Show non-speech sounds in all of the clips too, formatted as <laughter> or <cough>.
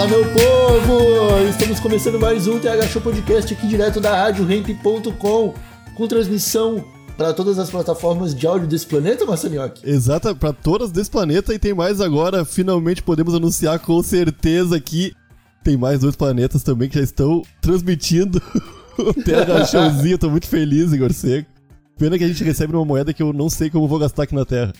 Fala meu povo! Estamos começando mais um TH Show Podcast aqui direto da rádio Ramp.com com transmissão para todas as plataformas de áudio desse planeta, Massanioc. Exata, para todas desse planeta e tem mais agora. Finalmente podemos anunciar com certeza que tem mais dois planetas também que já estão transmitindo <laughs> o TH Showzinho. Tô muito feliz, Igor Seco. Pena que a gente recebe uma moeda que eu não sei como vou gastar aqui na Terra.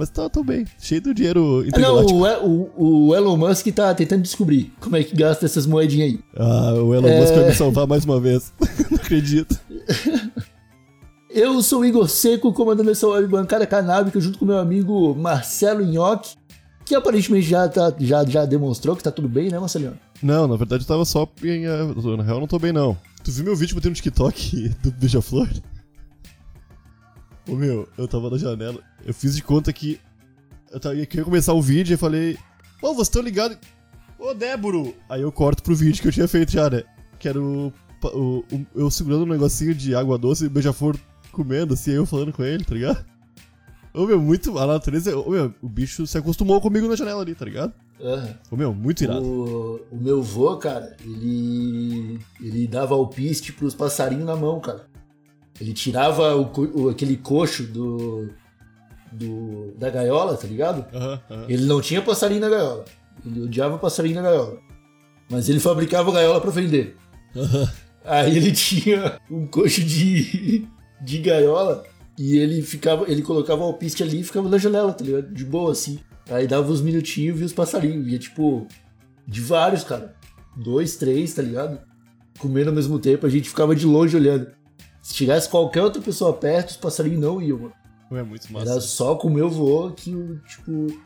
Mas tá, tô bem, cheio do dinheiro não, o, o- o Elon Musk tá tentando descobrir como é que gasta essas moedinhas aí. Ah, o Elon É. Musk vai me salvar mais uma vez. <laughs> não acredito. <laughs> Eu sou o Igor Seco, comandando essa web bancada canábica junto com meu amigo Marcelo Nhoque, que aparentemente já, tá, já, já demonstrou que tá tudo bem, né, Marcelinho? Não, na verdade eu tava só em. eh, Na real, eu não tô bem, não. Tu viu meu vídeo botei no TikTok <laughs> do Beija-Flor? Ô meu, eu tava na janela. Eu fiz de conta que. Eu tava, eu queria começar o vídeo e falei. Ô, vocês estão ligados? Ô, Déboro! Aí eu corto pro vídeo que eu tinha feito já, né? Que era o. o- o- eu segurando um negocinho de água doce e o Beija-Flor comendo, assim, aí eu falando com ele, tá ligado? Ô meu, muito. A natureza. Ô meu, o bicho se acostumou comigo na janela ali, tá ligado? Aham. Ô meu, muito irado. O, o meu vô, cara, ele. ele dava alpiste pros passarinhos na mão, cara. Ele tirava o, o- aquele coxo do, do. da gaiola, tá ligado? Aham, aham. Ele não tinha passarinho na gaiola. Ele odiava passarinho na gaiola. Mas ele fabricava gaiola pra vender. Aí ele <laughs> tinha um coxo de, de gaiola e ele ficava, ele colocava o alpiste ali e ficava na janela, tá ligado? De boa, assim. Aí dava uns minutinhos e via os passarinhos. Via, tipo, de vários, cara. Dois, três, tá ligado? Comendo ao mesmo tempo, a gente ficava de longe olhando. Se tivesse qualquer outra pessoa perto, os passarinhos não iam, mano. É muito massa. Era só com o meu vô que, tipo,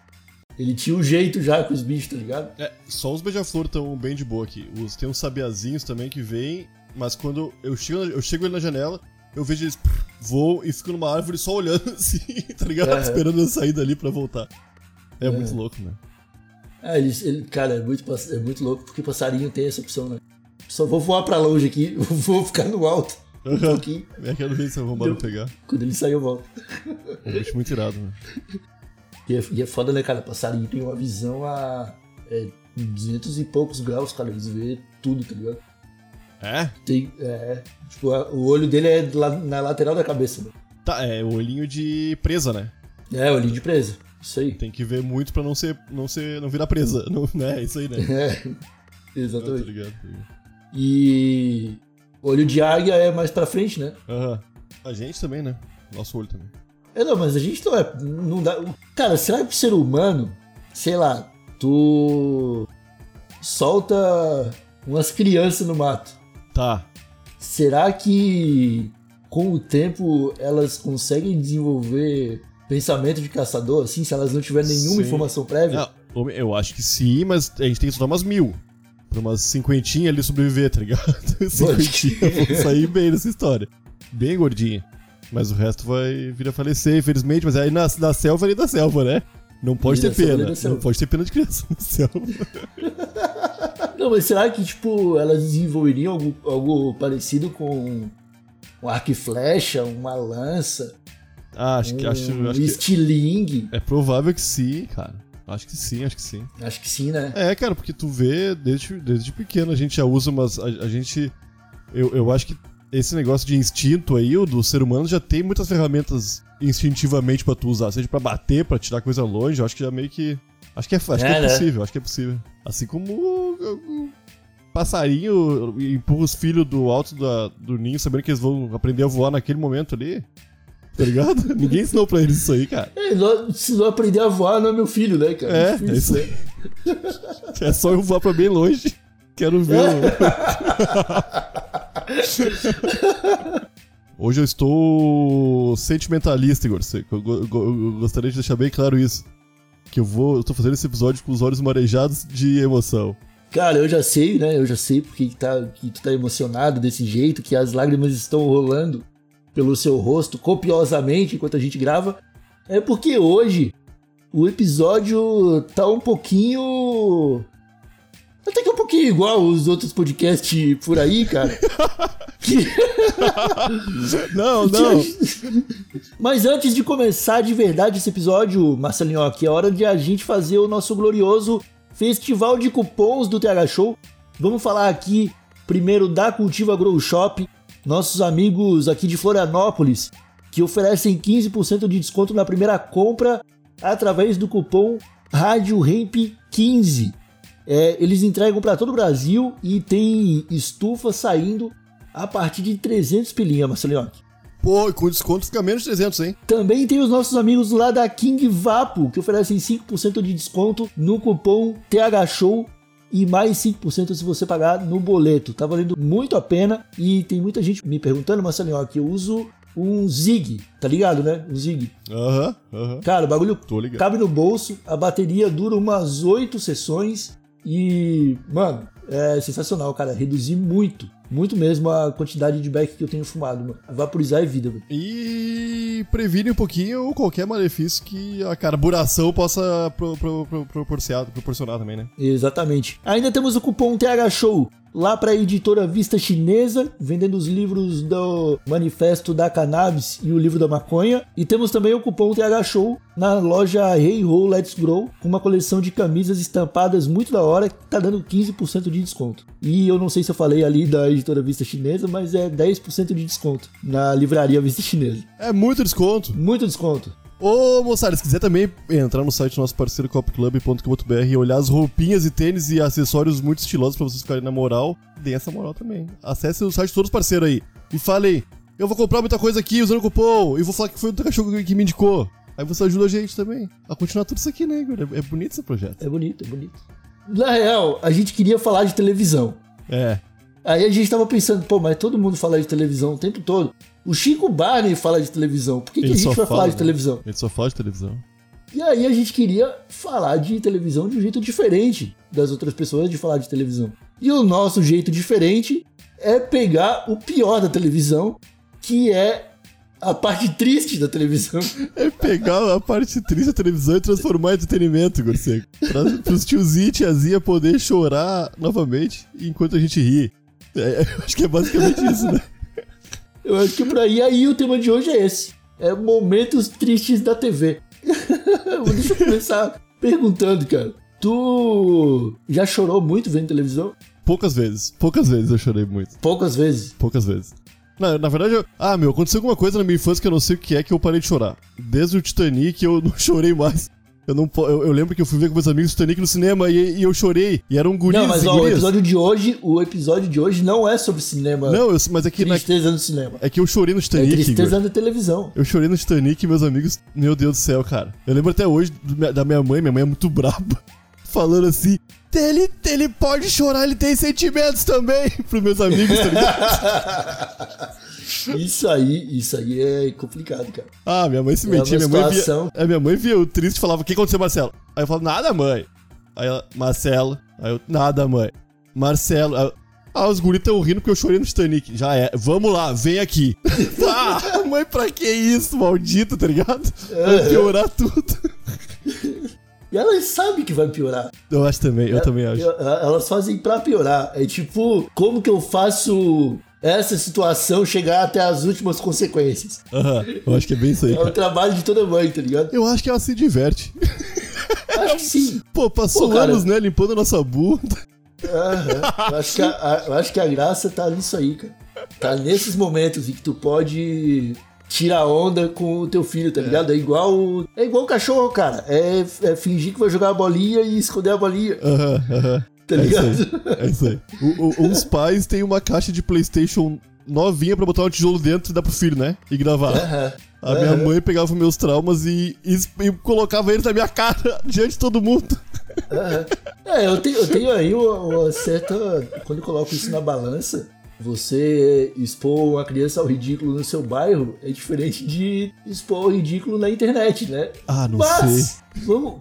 ele tinha um jeito já com os bichos, tá ligado? É, só os beija-flor estão bem de boa aqui. Os, tem uns sabiazinhos também que vêm, mas quando eu chego, eu chego ali na janela, eu vejo eles voam e ficam numa árvore só olhando <laughs> assim, tá ligado? Aham. Esperando eu sair dali pra voltar. É, muito louco, né? É, ele, ele- cara, é muito, é muito louco porque passarinho tem essa opção, né? Só vou voar pra longe aqui, <laughs> vou ficar no alto um pouquinho. É quero ver se eu vou pegar. Quando ele sair, eu volto. É um bicho muito irado, né? E é, e é foda, né, cara? Passarinho tem uma visão a é, 200 e poucos graus, cara. Eles vê tudo, tá ligado? É? Tem, é, tipo, a- o olho dele é lá na lateral da cabeça, mano. Tá, é o olhinho de presa, né? É, olhinho de presa. Isso aí. Tem que ver muito pra não ser. não ser. não virar presa. <laughs> Não, né? É isso aí, né? É, <laughs> Não, tá exatamente. ligado, tá ligado. E olho de águia é mais pra frente, né? Aham. A gente também, né? Nosso olho também. É, não, mas a gente não é. Não dá. Cara, será que o ser humano, sei lá, tu solta umas crianças no mato? Tá. Será que com o tempo elas conseguem desenvolver pensamento de caçador, assim, se elas não tiverem nenhuma Sim. informação prévia? Não, eu acho que sim, mas a gente tem que estudar umas mil. Pra umas cinquentinhas ali sobreviver, tá ligado? <laughs> cinquentinha vão sair bem nessa história. Bem gordinha. Mas o resto vai vir a falecer, infelizmente. Mas aí na, na selva ali da selva, né? Não pode ter ali pena. selva. Não pode ter pena de criança <laughs> na selva. <laughs> Não, mas será que, tipo, elas desenvolveriam algo, algo parecido com um arco e flecha, uma lança, Ah, acho que, acho, um acho que estilingue? é provável que sim, cara. Acho que sim, acho que sim. Acho que sim, né? É, cara, porque tu vê, desde, desde pequeno a gente já usa umas. A, a gente. Eu, eu acho que esse negócio de instinto aí, o do ser humano, já tem muitas ferramentas instintivamente pra tu usar. Seja pra bater, pra tirar coisa longe, eu acho que já meio que. Acho que é, acho que É, é né? possível, acho que é possível. Assim como o passarinho empurra os filhos do alto da- do ninho, sabendo que eles vão aprender a voar naquele momento ali. Tá ligado? <laughs> Ninguém ensinou pra eles isso aí, cara. É, não- se não aprender a voar, não é meu filho, né, cara? É, é isso né? aí. É só eu voar pra bem longe. Quero ver. o- <laughs> Hoje eu estou sentimentalista, Igor. Eu gostaria de deixar bem claro isso. que eu vou. Eu tô fazendo esse episódio com os olhos marejados de emoção. Cara, eu já sei, né? Eu já sei porque que, tá, que tu tá emocionado desse jeito, que as lágrimas estão rolando pelo seu rosto copiosamente enquanto a gente grava. É porque hoje o episódio tá um pouquinho. Até que um pouquinho igual os outros podcasts por aí, cara. Que- <laughs> Não, não. Mas antes de começar de verdade esse episódio, Marcelinho, aqui é hora de a gente fazer o nosso glorioso festival de cupons do TH Show. Vamos falar aqui primeiro da Cultiva Grow Shop, nossos amigos aqui de Florianópolis, que oferecem 15% de desconto na primeira compra através do cupom Rádio Hemp 15. É, eles entregam para todo o Brasil e tem estufa saindo a partir de 300 pilinha, Marcelinho. Pô, com desconto fica menos de 300, hein? Também tem os nossos amigos lá da King Vapo, que oferecem 5% de desconto no cupom THShow e mais 5% se você pagar no boleto. Tá valendo muito a pena e tem muita gente me perguntando, Marcelinho, ó, que eu uso um Zig, tá ligado, né? Um Zig. Aham, aham. Cara, o bagulho cabe no bolso, a bateria dura umas 8 sessões e, mano, é sensacional, cara. Reduzi muito, muito mesmo a quantidade de beck que eu tenho fumado, mano. Vaporizar é vida, velho. E previne um pouquinho qualquer malefício que a carburação possa pro, pro, pro- proporcionar, proporcionar também, né? Exatamente. Ainda temos o cupom TH Show lá para a editora Vista Chinesa, vendendo os livros do Manifesto da Cannabis e o livro da maconha. E temos também o cupom TH Show na loja Hey Ho Let's Grow, com uma coleção de camisas estampadas muito da hora, que tá dando 15% de desconto. E eu não sei se eu falei ali da editora Vista Chinesa, mas é 10% de desconto na livraria Vista Chinesa. É muito desconto. Muito desconto. Ô, moçada, se quiser também entrar no site do nosso parceiro copclub.com.br e olhar as roupinhas e tênis e acessórios muito estilosos pra vocês ficarem na moral, dê essa moral também. Acesse o site de todos os parceiros aí e fale aí, eu vou comprar muita coisa aqui usando o cupom e vou falar que foi o teu cachorro que me indicou. Aí você ajuda a gente também a continuar tudo isso aqui, né, Igor? É, é bonito esse projeto. É bonito, é bonito. Na real, a gente queria falar de televisão. É. Aí a gente tava pensando, pô, mas todo mundo fala de televisão o tempo todo. O Chico Barney fala de televisão. Por que, que a gente vai falar fala, de né? televisão? Ele só fala de televisão. E aí a gente queria falar de televisão de um jeito diferente das outras pessoas de falar de televisão. E o nosso jeito diferente é pegar o pior da televisão, que é a parte triste da televisão. <laughs> É pegar a parte triste da televisão e transformar em entretenimento, Igor Seco. Pra, pros tiozinhos e tiazinha poder chorar novamente enquanto a gente ri. É, eu acho que é basicamente isso, né? Eu acho que por aí, aí o tema de hoje é esse. É momentos tristes da TV. <laughs> Deixa eu começar perguntando, cara. Tu já chorou muito vendo televisão? Poucas vezes, poucas vezes eu chorei muito. Poucas vezes. Poucas vezes. Na, na verdade, eu- ah, meu, aconteceu alguma coisa na minha infância que eu não sei o que é que eu parei de chorar. Desde o Titanic eu <laughs> não chorei mais. Eu, não, eu, eu lembro que eu fui ver com meus amigos Titanic no cinema e, e eu chorei. E eram gurias não, mas ó, o episódio de hoje, o episódio de hoje não é sobre cinema. Não, eu- mas é que, na- tristeza no cinema. é que eu chorei no É Titanic. Igor. tristeza na televisão. Eu chorei no Titanic e meus amigos, meu Deus do céu, cara. Eu lembro até hoje da minha mãe, minha mãe é muito braba, falando assim: ele, ele pode chorar, ele tem sentimentos também, <laughs> pros meus amigos, tá ligado? <laughs> Isso aí, isso aí é complicado, cara. Ah, minha mãe se É metia, minha mãe via. A minha mãe via o triste e falava: O que aconteceu, Marcelo? Aí eu falava: Nada, mãe. Aí ela, Marcelo. Aí eu, nada, mãe. Marcelo. Aí ah, os guris tão rindo porque eu chorei no Titanic. Já é. Vamos lá, vem aqui. <laughs> ah, mãe, pra que isso, maldito, tá ligado? Vai piorar tudo. E elas sabem que vai piorar. Eu acho também, eu também acho. Elas fazem pra piorar. É tipo, como que eu faço essa situação chegar até as últimas consequências? Aham, eu acho que é bem isso aí. É o trabalho de toda mãe, tá ligado? Eu acho que ela se diverte. <laughs> Acho que sim. Pô, passou Pô, cara. anos, né, limpando a nossa bunda. Aham. Eu, acho que a, a- eu acho que a graça tá nisso aí, cara. Tá nesses momentos em que tu pode tirar onda com o teu filho, tá ligado? É igual. É igual o cachorro, cara. É, é fingir que vai jogar a bolinha e esconder a bolinha. Aham, aham. Tá É isso ligado? aí. É isso aí. O- o- uns pais têm uma caixa de PlayStation novinha pra botar um tijolo dentro e dar pro filho, né? E gravar. Aham. A minha mãe pegava meus traumas e, e, e colocava eles na minha cara <laughs> diante de todo mundo. É, eu tenho, eu tenho aí uma, uma certa. Quando eu coloco isso na balança, você expor uma criança ao ridículo no seu bairro é diferente de expor ao ridículo na internet, né? Ah, não Mas, sei. vamos.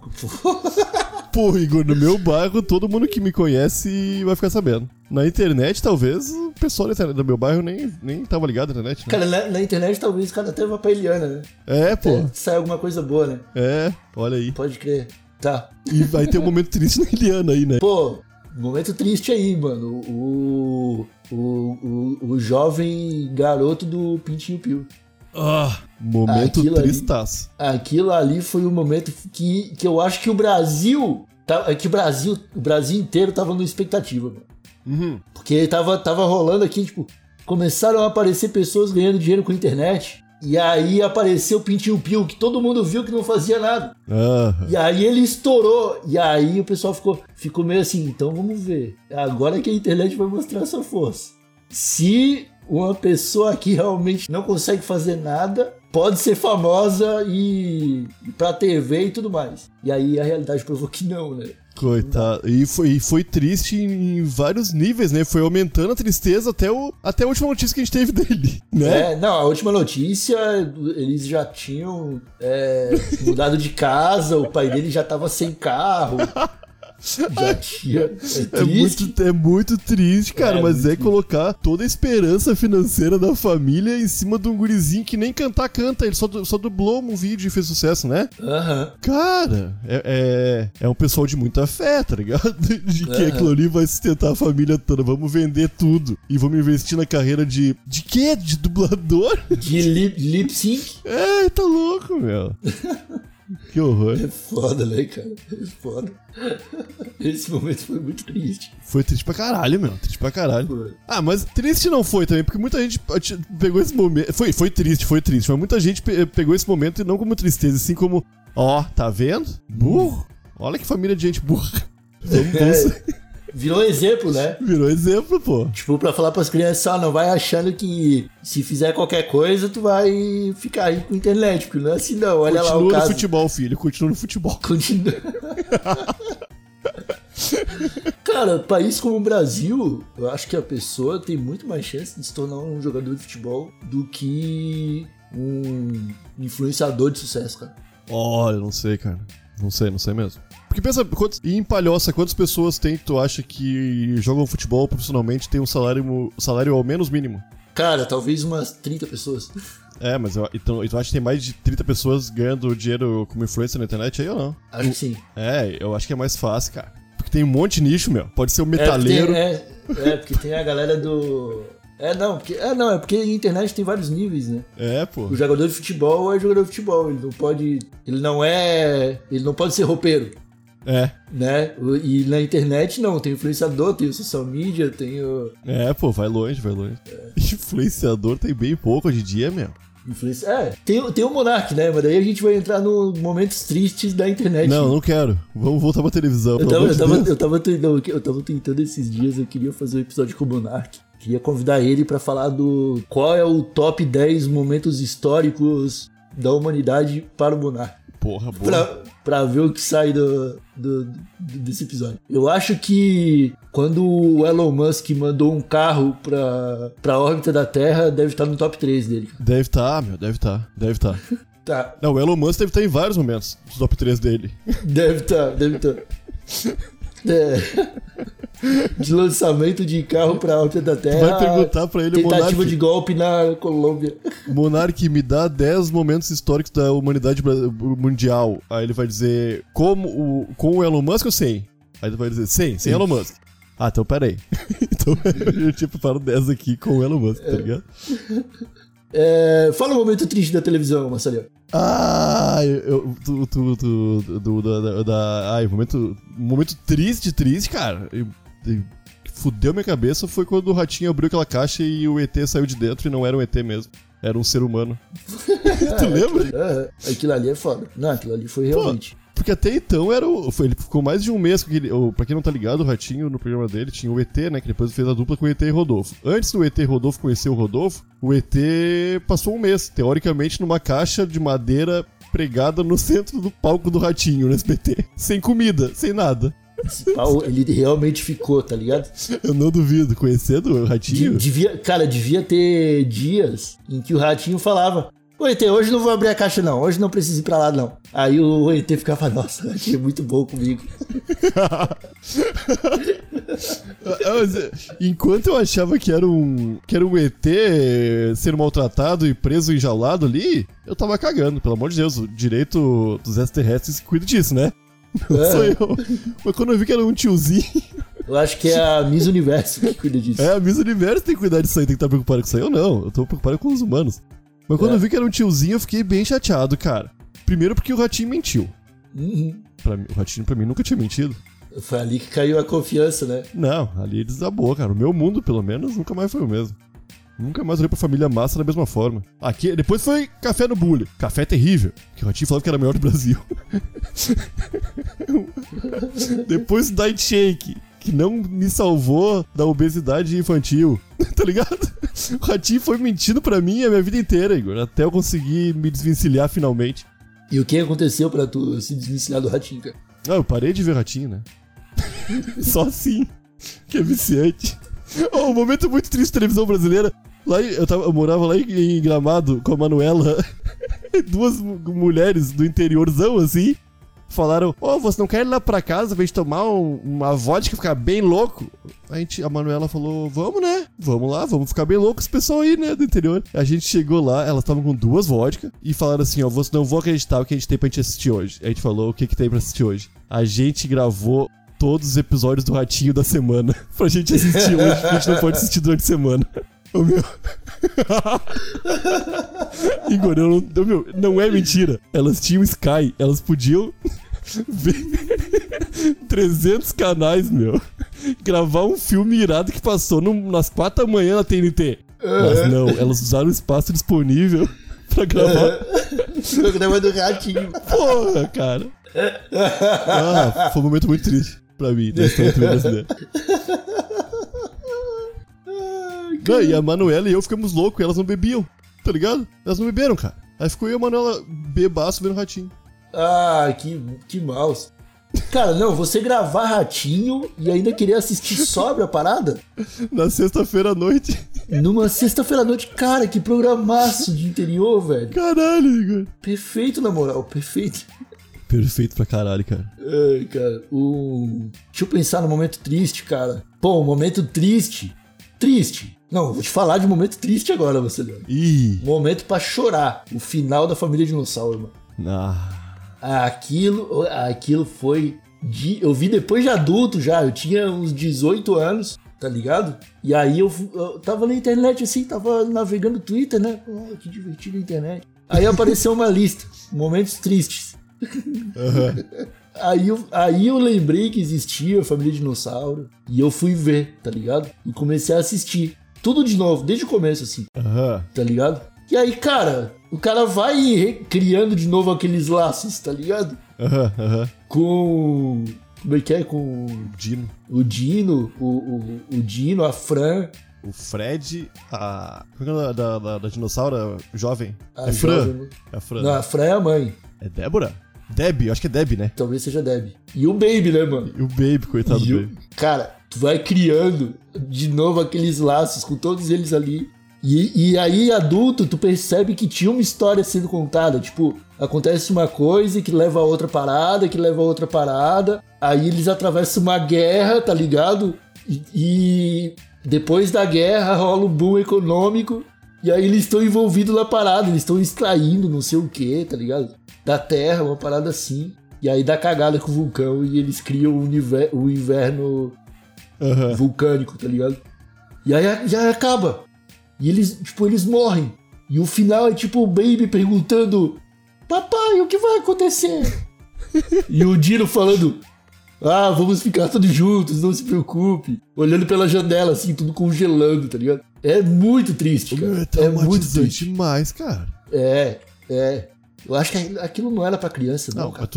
<laughs> Pô, Igor, no meu bairro, todo mundo que me conhece vai ficar sabendo. Na internet, talvez, o pessoal do meu bairro nem, nem tava ligado na internet, né? Cara, na, na internet talvez o cara até vá pra Eliana, né? É, pô. É, sai alguma coisa boa, né? É, olha aí. Pode crer. Tá. E vai ter um momento triste na Eliana aí, né? Pô, momento triste aí, mano. O. O, o, o jovem garoto do Pintinho Pio. Ah, momento Aquilo ali- tristaço. Aquilo ali foi o momento que, que eu acho que o Brasil. tá- é que o Brasil, o Brasil inteiro tava numa expectativa, mano. Uhum. Porque tava, tava rolando aqui, tipo, começaram a aparecer pessoas ganhando dinheiro com a internet. E aí apareceu o Pintinho Pio, que todo mundo viu que não fazia nada. Aham. E aí ele estourou. E aí o pessoal ficou, ficou meio assim, então vamos ver. Agora que a internet vai mostrar sua força. Se uma pessoa aqui realmente não consegue fazer nada, pode ser famosa e ir pra TV e tudo mais. E aí a realidade provou que não, né? Coitado. E foi, e foi triste em vários níveis, né? Foi aumentando a tristeza até, o, até a última notícia que a gente teve <laughs> dele, né? É, não, a última notícia, eles já tinham é, mudado de casa, o pai dele já tava sem carro. <laughs> Já tinha. É, É muito, é muito triste, cara, É mas é colocar toda a esperança financeira da família em cima de um gurizinho que nem cantar canta, ele só, só dublou um vídeo e fez sucesso, né? Aham. Cara, é, é, é um pessoal de muita fé, tá ligado? <laughs> De que Aham. aquilo ali vai sustentar a família toda. Vamos vender tudo. E vamos investir na carreira de. De quê? De dublador? De lip, lip sync. É, tá louco, meu. <laughs> Que horror. É foda, né, cara? É foda. <laughs> Esse momento foi muito triste. Foi triste pra caralho, meu. Triste pra caralho. Foi. Ah, mas triste não foi também, porque muita gente pegou esse momento. Foi, foi triste, foi triste. Mas muita gente pe- pegou esse momento e não como tristeza, assim como, ó, tá vendo? Burro. Olha que família de gente burra. Vamos, vamos- <laughs> É, virou exemplo, né? Virou exemplo, pô. Tipo, pra falar pras crianças, só não vai achando que se fizer qualquer coisa, tu vai ficar aí com internet, porque não é assim não. Olha lá o Continua no caso. futebol, filho. Continua no futebol. <laughs> Continua. Cara, país como o Brasil, eu acho que a pessoa tem muito mais chance de se tornar um jogador de futebol do que um influenciador de sucesso, cara. Olha, não sei, cara. Não sei, não sei mesmo. Porque pensa, quantos, e em Palhoça, quantas pessoas tem que tu acha que jogam futebol profissionalmente tem um salário, salário ao menos mínimo? Cara, talvez umas 30 pessoas. É, mas eu, então, tu acha que tem mais de 30 pessoas ganhando dinheiro como influencer na internet aí ou não? Acho que sim. É, eu acho que é mais fácil, cara. Porque tem um monte de nicho, meu. Pode ser o É, porque metaleiro. tem- É, é, porque tem a galera do. É, não, porque, é, não, é porque a internet tem vários níveis, né? É, pô. O jogador de futebol é jogador de futebol, ele não pode. Ele não é. Ele não pode ser roupeiro, É. né? E na internet não, tem influenciador, tem o social media, tem o. É, pô, vai longe, vai longe. <laughs> Influenciador tem bem pouco hoje em dia, meu. Influência... É, tem, o- tem o Monark, né? Mas daí a gente vai entrar nos momentos tristes da internet. Não, não quero. Vamos voltar pra televisão, Eu tava, eu, tava, Deus. eu, tava eu tava tentando esses dias, eu queria fazer um episódio com o Monark. Queria convidar ele pra falar do qual é o top 10 momentos históricos da humanidade para o Monark. Porra, boa. Pra, pra ver o que sai do, do- do- desse episódio. Eu acho que quando o Elon Musk mandou um carro pra, pra órbita da Terra, deve estar no top 3 dele. Deve estar, meu, deve estar, deve estar. <laughs> Tá, Não, o Elon Musk deve estar em vários momentos dos top 3 dele. deve estar, deve estar. <laughs> É. <laughs> De lançamento de carro pra órbita da Terra. Vai perguntar pra ele, Tentativa Monark, de golpe na Colômbia. Monark, me dá 10 momentos históricos da humanidade mundial. Aí ele vai dizer, como o, com o Elon Musk ou sem? Aí ele vai dizer, sem, sem Elon Musk. Ah, então peraí. <laughs> então eu tinha preparado 10 aqui com o Elon Musk, tá ligado? É, fala um momento triste da televisão, Marcelinho. Ah, eu, tu, tu, tu, do, da, da, da- ai, momento, momento triste, triste, cara. Eu- eu- fudeu minha cabeça foi quando o ratinho abriu aquela caixa e o ET saiu de dentro e não era um ET mesmo. Era um ser humano. <laughs> tu lembra? Aham, Aquilo ali é foda. Não, aquilo ali foi realmente. Porque até então era o. foi- ele ficou mais de um mês com aquele. o- Pra quem não tá ligado, o Ratinho no programa dele tinha o ET, né? Que depois fez a dupla com o ET e Rodolfo. Antes do ET e Rodolfo conhecer o Rodolfo, o ET passou um mês, teoricamente, numa caixa de madeira pregada no centro do palco do Ratinho no SBT. Sem comida, sem nada. Esse pau, ele realmente ficou, tá ligado? Eu não duvido. Conhecendo o De- ratinho? devia, cara, devia ter dias em que o ratinho falava: Ô ET, hoje não vou abrir a caixa, não. Hoje não preciso ir pra lá, não. Aí o ET ficava, nossa, é muito bom comigo. <laughs> Ah, Enquanto eu achava que era um que era um ET ser maltratado e preso enjaulado ali, eu tava cagando, pelo amor de Deus. O direito dos extraterrestres cuida disso, né? <laughs> Não É. sou eu. Mas quando eu vi que era um tiozinho, <laughs> Eu acho que é a Miss Universo que cuida disso. é, a Miss Universo tem que cuidar disso aí, tem que estar preocupado com isso aí. Eu não, eu tô preocupado com os humanos. Mas quando É. eu vi que era um tiozinho, eu fiquei bem chateado, cara. Primeiro porque o ratinho mentiu. Uhum. Pra o ratinho pra mim nunca tinha mentido. Foi ali que caiu a confiança, né? Não, ali desabou, cara. O meu mundo, pelo menos, nunca mais foi o mesmo. Nunca mais olhei pra família massa da mesma forma. Aqui, depois foi café no bullying. Café terrível. Que o Ratinho falava que era o melhor do Brasil. <laughs> depois Diet Shake. Que não me salvou da obesidade infantil. <laughs> tá ligado? O Ratinho foi mentindo pra mim a minha vida inteira, Igor. Até eu conseguir me desvencilhar finalmente. E o que aconteceu pra tu se desvencilhar do ratinho, cara? Ah, eu parei de ver Ratinho, né? <laughs> Só assim. Que é viciante. Oh, um momento muito triste da televisão brasileira. Lá eu, tava, eu morava lá em, em Gramado com a Manuela. <laughs> Duas mu- mulheres do interiorzão, assim. Falaram, ô, você não quer ir lá pra casa pra gente tomar um- uma vodka e ficar bem louco? A, gente, a Manuela falou, vamos, né? Vamos lá, vamos ficar bem louco esse pessoal aí, né, do interior. A gente chegou lá, elas estavam com duas vodkas e falaram assim, ó, você não vou acreditar o que a gente tem pra gente assistir hoje. A gente falou, o que que tem pra assistir hoje? A gente gravou todos os episódios do Ratinho da semana <laughs> pra gente assistir hoje, porque a gente não pode assistir durante a semana. Ô meu. <laughs> Igor, eu não, meu, não é mentira. Elas tinham Sky, elas podiam ver <laughs> 300 canais, meu. Gravar um filme irado que passou no- nas 4 da manhã na TNT. Mas não, elas usaram o espaço disponível <laughs> pra gravar. O programa do ratinho. Porra, cara. Ah, foi um momento muito triste pra mim, da história do brasileiro. Não, e a Manuela e eu ficamos loucos, elas não bebiam, tá ligado? Elas não beberam, cara. Aí ficou eu e a Manuela bebaço vendo ratinho. Ah, que, que mouse. Cara, não, você gravar ratinho e ainda querer assistir sóbria a parada? Na sexta-feira à noite. Numa sexta-feira à noite, cara, que programaço de interior, velho. Caralho, Igor. Perfeito, na moral, perfeito. Perfeito pra caralho, cara. Ai, cara, o... Deixa eu pensar no momento triste, cara. Pô, um momento triste. Triste. Não, vou te falar de um momento triste agora, você Leandro. Ih. Momento pra chorar. O final da família dinossauro, mano. Ah. Aquilo, aquilo foi. De, eu vi depois de adulto já, eu tinha uns 18 anos, tá ligado? E aí eu, eu tava na internet assim, tava navegando Twitter, né? Oh, que divertido a internet. Aí apareceu uma lista, momentos tristes. Aí eu, aí eu lembrei que existia a família dinossauro e eu fui ver, tá ligado? E comecei a assistir. Tudo de novo, desde o começo, assim Aham. tá ligado? E aí, cara, o cara vai criando de novo aqueles laços, tá ligado? Aham, aham. Com. Como é que é? Com Dino. o Dino, o, o, o Dino, a Fran, O Fred, a. Como é que é o nome da, da, da dinossauro jovem? a é Fran. jovem- É a Fran. Não, a Fran é a mãe. É Débora? Deb, acho que é Deb, né? Talvez seja Deb. E o Baby, né, mano? E o Baby, coitado E do o- Baby. Cara, vai criando de novo aqueles laços com todos eles ali. E, e aí, adulto, tu percebe que tinha uma história sendo contada. Tipo, acontece uma coisa que leva a outra parada, que leva a outra parada. Aí eles atravessam uma guerra, tá ligado? E, e depois da guerra rola um boom econômico. E aí eles estão envolvidos na parada, eles estão extraindo não sei o que, tá ligado? Da terra, uma parada assim. E aí dá cagada com o vulcão e eles criam o, o inverno Aham. vulcânico, tá ligado? E aí já acaba. E eles, tipo, eles morrem. E o final é tipo o Baby perguntando: Papai, o que vai acontecer? <laughs> e o Dino falando: Ah, vamos ficar todos juntos, não se preocupe. Olhando pela janela, assim, tudo congelando, tá ligado? É muito triste, cara. é É muito triste. demais, cara. É, é. Eu acho que aquilo não era pra criança, não, Não, cara.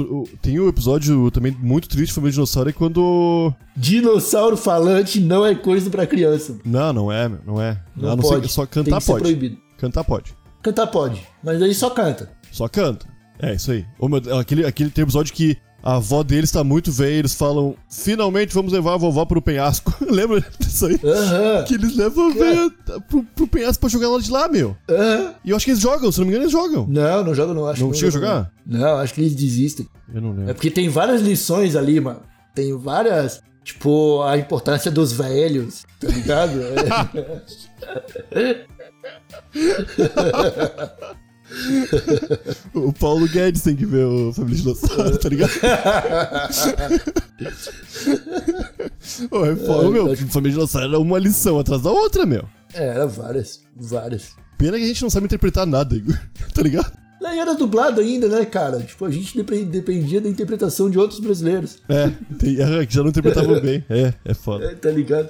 tem um episódio também muito triste Família Dinossauro é quando. Dinossauro falante não é coisa pra criança. Não, não é, não é. Não não pode. ser só cantar pode. proibido. Cantar pode. Cantar pode, mas aí só canta. Só canta. É, isso aí. Ô, meu, aquele, aquele tem episódio que a avó deles tá muito velha, eles falam, finalmente vamos levar a vovó pro penhasco. <laughs> Lembra disso aí? Que eles levam a velha pro, pro penhasco pra jogar ela de lá, meu. E eu acho que eles jogam, se não me engano, eles jogam. Não, não joga, não. Acho Não chega a joga, jogar? Não. Não, acho que eles desistem. Eu não É lembro. porque tem várias lições ali, mano. Tem várias. Tipo, a importância dos velhos, tá ligado? <laughs> <laughs> <laughs> O Paulo Guedes tem que ver o Família Dinossauro, tá ligado? <laughs> Ô, é foda, É, meu. acho- Família Dinossauro era uma lição atrás da outra, meu. É, era várias, várias. Pena que a gente não sabe interpretar nada, Igor. <laughs> Tá ligado? Daí era dublado ainda, né, cara? Tipo, a gente dependia da interpretação de outros brasileiros. É, é, que já não interpretavam bem. É, é foda. É, tá ligado?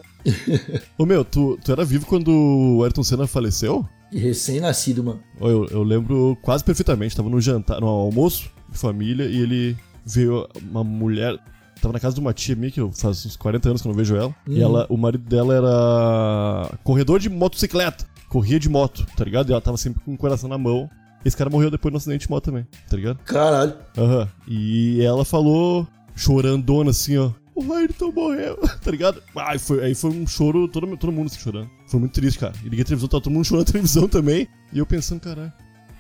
Ô, meu, tu, tu era vivo quando o Ayrton Senna faleceu? E recém-nascido, mano. Eu, eu lembro quase perfeitamente. Tava no jantar, no almoço de família e ele veio uma mulher. Tava na casa de uma tia minha, que eu faz uns 40 anos que eu não vejo ela. E ela, o marido dela era corredor de motocicleta. Corria de moto, tá ligado? E ela tava sempre com o coração na mão. Esse cara morreu depois no acidente de moto também, tá ligado? Caralho. Aham. E ela falou, chorandona assim, ó. O Ayrton morreu, <laughs> tá ligado? Ai, foi, aí foi um choro, todo, todo mundo assim, chorando. Foi muito triste, cara. E liguei a televisão, tava todo mundo <laughs> chorando na televisão também. E eu pensando, caralho.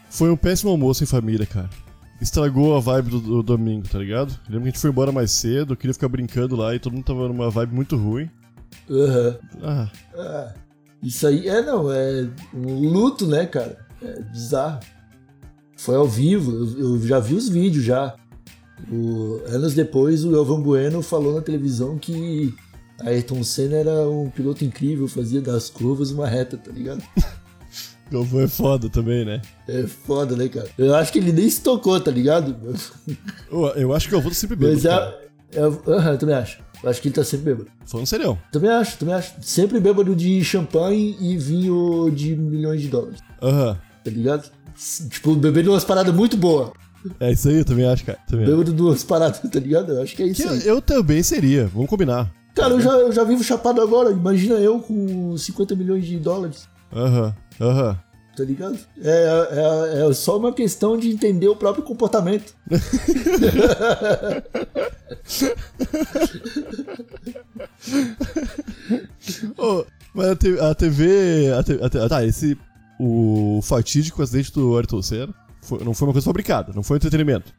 Foi um péssimo almoço em família, cara. Estragou a vibe do, do domingo, tá ligado? Eu lembro que a gente foi embora mais cedo, eu queria ficar brincando lá e todo mundo tava numa vibe muito ruim. Aham. Ah, Ah, isso aí é, não, é um luto, né, cara? É bizarro. Foi ao vivo, eu, eu já vi os vídeos já. O- anos depois, o Elvan Bueno falou na televisão que Ayrton Senna era um piloto incrível, fazia das curvas uma reta, tá ligado? <laughs> Galvão é foda também, né? É foda, né, cara? Eu acho que ele nem se tocou, tá ligado? <laughs> Eu, eu acho que o Galvão tá sempre bêbado, Mas é. cara. é aham, eu também acho. Eu acho que ele tá sempre bêbado. Falando serião. Também acho, também acho. Sempre bêbado de champanhe e vinho de milhões de dólares, Aham. tá ligado? Tipo, bebendo umas paradas muito boas. É isso aí, eu também acho, cara. Também. Bêbado de umas paradas, tá ligado? Eu acho que é isso Que aí. eu também seria, vamos combinar. Cara, eu já, eu já vivo chapado agora. Imagina eu com 50 milhões de dólares, Aham, aham. tá ligado? É, é, é só uma questão de entender o próprio comportamento. <laughs> Ô, mas a, te- a TV. A tá, esse. O fatídico acidente do Ayrton Senna foi- não foi uma coisa fabricada, não foi entretenimento.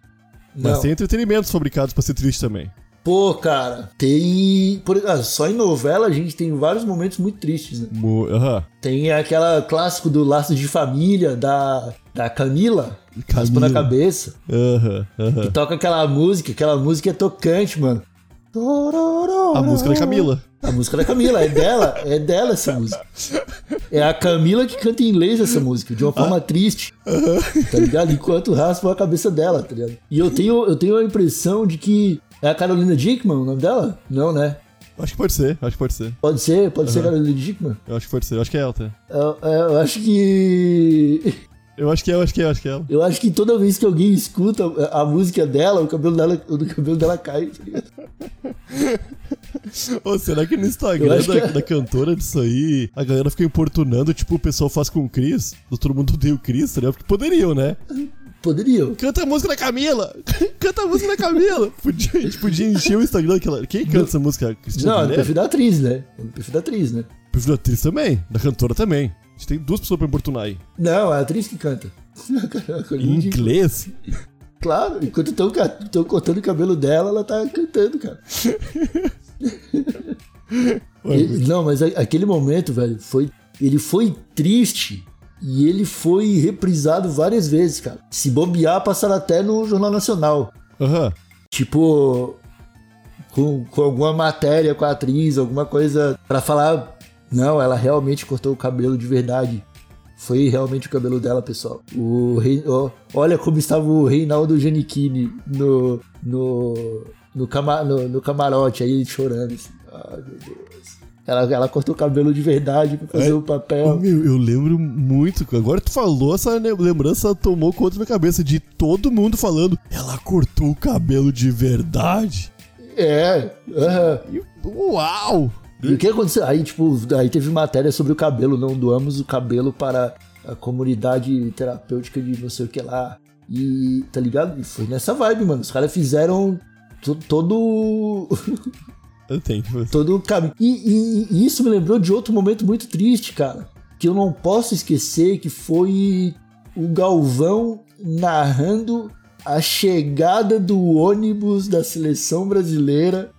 Mas Não. tem entretenimentos fabricados pra ser triste também. Pô, cara, tem. por- ah, só em novela a gente tem vários momentos muito tristes, né? Mo- Aham. Tem aquela clássico do Laço de Família da, da Camila, Camila. cabeça. Aham, aham. E toca aquela música, aquela música é tocante, mano. A música da Camila. A música da Camila, é dela, é dela essa música. É a Camila que canta em inglês essa música, de uma forma triste. Tá ligado? Enquanto raspa a cabeça dela, tá ligado? E eu tenho, eu tenho a impressão de que. É a Carolina Dickman o nome dela? Não, né? Acho que pode ser, acho que pode ser. Pode ser, pode ser a Carolina Dickman. Eu acho que pode ser, eu acho que é ela, tá? Eu, eu acho que. <laughs> Eu acho que é, eu acho que é, eu acho que é ela. Eu acho que toda vez que alguém escuta a música dela, o cabelo dela, o cabelo dela cai. tá ligado? <laughs> Ô, será que no Instagram da, que é. da cantora disso aí, a galera fica importunando, tipo, o pessoal faz com o Cris, todo mundo odeia o Cris, tá ligado? Porque poderiam, né? Poderiam. Canta a música da Camila! Canta a música da Camila! <laughs> Podia, a gente podia encher o Instagram daquela. Quem canta essa música? Cristina Não, é Aguilera? perfil da atriz, né? É perfil da atriz, né? Perfil da atriz também, da cantora também. A gente tem duas pessoas pra importunar aí. Não, é a atriz que canta. <laughs> Em inglês? Claro, enquanto estão cortando o cabelo dela, ela tá cantando, cara. <laughs> E- não, mas aquele momento, velho, foi. Ele foi triste e ele foi reprisado várias vezes, cara. Se bobear, passaram até no Jornal Nacional. Aham. Tipo, com, com alguma matéria com a atriz, alguma coisa pra falar. Não, ela realmente cortou o cabelo de verdade. Foi realmente o cabelo dela, pessoal. O rei, ó, olha como estava o Reinaldo Giannichini no, no, no, cama, no, no camarote, aí chorando. Assim. Ai, meu Deus. Ela, ela cortou o cabelo de verdade pra fazer É. o papel. meu, eu lembro muito. Agora tu falou, essa le- lembrança tomou conta da minha cabeça de todo mundo falando. Ela cortou o cabelo de verdade. É, uau! E o que aconteceu? Aí, tipo, aí teve matéria sobre o cabelo, não doamos o cabelo para a comunidade terapêutica de não sei o que lá. E, tá ligado? E foi nessa vibe, mano. Os caras fizeram todo. Eu tenho. todo o caminho. E, e- e isso me lembrou de outro momento muito triste, cara. Que eu não posso esquecer, que foi o Galvão narrando a chegada do ônibus da seleção brasileira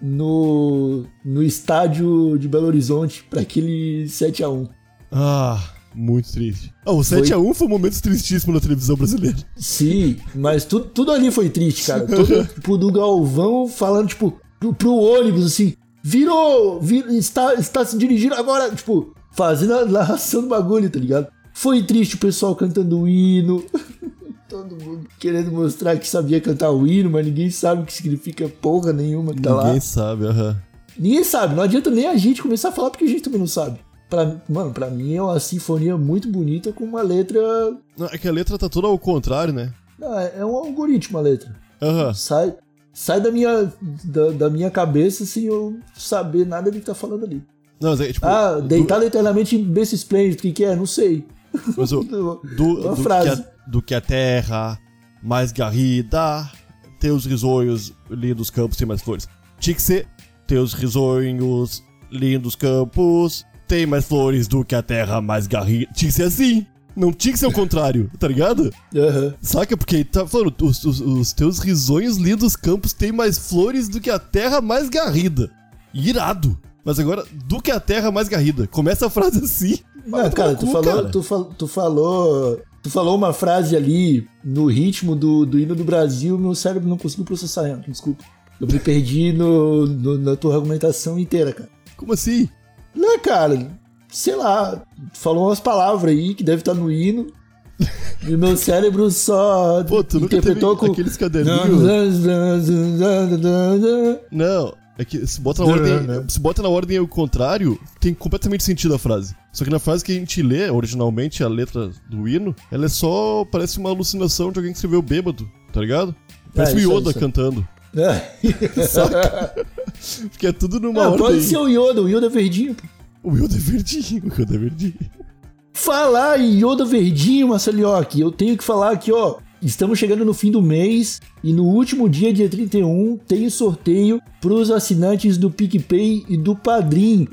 no, no estádio de Belo Horizonte para aquele 7 a 1 Ah, muito triste. Ah, o Foi- 7x1 foi um momento tristíssimo na televisão brasileira. Sim, mas tudo, tudo ali foi triste, cara. Todo, tipo, <laughs> do Galvão falando, tipo, pro, pro ônibus, assim, virou, vir- está, está se dirigindo agora, tipo, fazendo a narração do bagulho, tá ligado? Foi triste o pessoal cantando o hino. <laughs> Todo mundo querendo mostrar que sabia cantar o hino, mas ninguém sabe o que significa porra nenhuma que tá lá. Ninguém sabe, aham. Ninguém sabe, não adianta nem a gente começar a falar porque a gente também não sabe. Pra, mano, pra mim é uma sinfonia muito bonita com uma letra. Não, É que a letra tá toda ao contrário, né? Não, é é um algoritmo a letra. Aham. Sai, sai da, minha, da, da minha cabeça sem eu saber nada do que tá falando ali. Não, é tipo. Ah, do- deitado eternamente em berço esplêndido, o que, que é? Não sei. Mas o, <laughs> do, do, que frase. a, do que a terra mais garrida, teus risonhos, lindos campos tem mais flores. Tinha que ser teus risonhos, lindos campos, tem mais flores do que a terra mais garrida. Tinha que ser assim. Não tinha que ser o contrário, tá ligado? Aham. Saca? Porque tá falando, os, os- os teus risonhos lindos campos têm mais flores do que a terra mais garrida. Irado. Mas agora, do que a terra mais garrida. Começa a frase assim. Não, cara, tu cu, falou, cara. Tu, fal, tu falou. Tu falou uma frase ali no ritmo do, do hino do Brasil, meu cérebro não conseguiu processar, desculpa. Eu me perdi no, no- na tua argumentação inteira, cara. Como assim? Não, cara, sei lá, falou umas palavras aí que deve estar no hino. E meu cérebro só Pô, tu nunca interpretou com. aqueles caderninhos... Não, é que se bota na ordem, se bota na ordem ao contrário, tem completamente sentido a frase. Só que na frase que a gente lê, originalmente a letra do hino, ela é só parece uma alucinação de alguém que escreveu bêbado, tá ligado? Parece É, o Yoda aí. cantando. É. <laughs> Saca? <laughs> Porque é tudo numa Não, ordem. pode ser o Yoda, o Yoda verdinho. O Yoda é verdinho, o Yoda é verdinho. Falar em Yoda verdinho, Marcelioque, eu tenho que falar aqui, ó. Estamos chegando no fim do mês e no último dia, dia 31, tem sorteio pros assinantes do PicPay e do Padrim,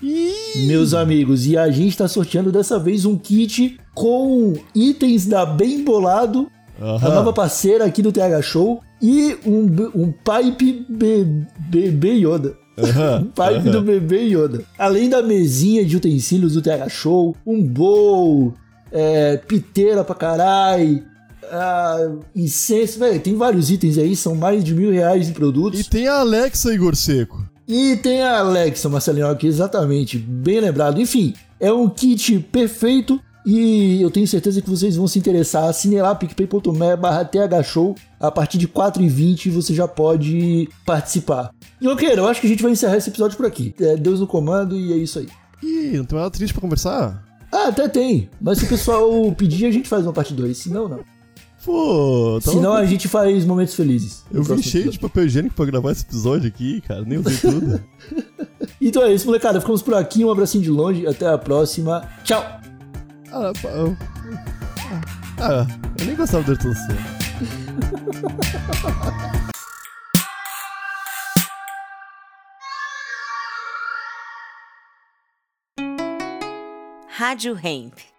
meus amigos. E a gente tá sorteando dessa vez um kit com itens da Bem Bolado, a nova parceira aqui do TH Show, e um, um pipe be- bebê Yoda. Aham, <laughs> Um pipe aham. do bebê Yoda. Além da mesinha de utensílios do TH Show, um bowl, é, piteira pra caralho, ah, incenso, velho, tem vários itens aí, são mais de mil reais em produtos. E tem a Alexa, Igor Seco. E tem a Alexa, Marcelinho, aqui, exatamente, bem lembrado. Enfim, é um kit perfeito e eu tenho certeza que vocês vão se interessar. Assine lá picpay.me barra thshow. A partir de 4h20 você já pode participar. E ok, eu acho que a gente vai encerrar esse episódio por aqui. É Deus no comando e é isso aí. Ih, não tem nada triste pra conversar? Ah, até tem. Mas se o pessoal <laughs> pedir, a gente faz uma parte 2. Se não, não. Pô, tá Senão a gente faz momentos felizes. Eu vim cheio de episódio. papel higiênico pra gravar esse episódio aqui, cara. Nem usei tudo. <laughs> Então é isso, molecada. Ficamos por aqui. Um abracinho de longe. Até a próxima. Tchau! Ah, ah, eu nem gostava do Ayrton Senna. Rádio Hemp.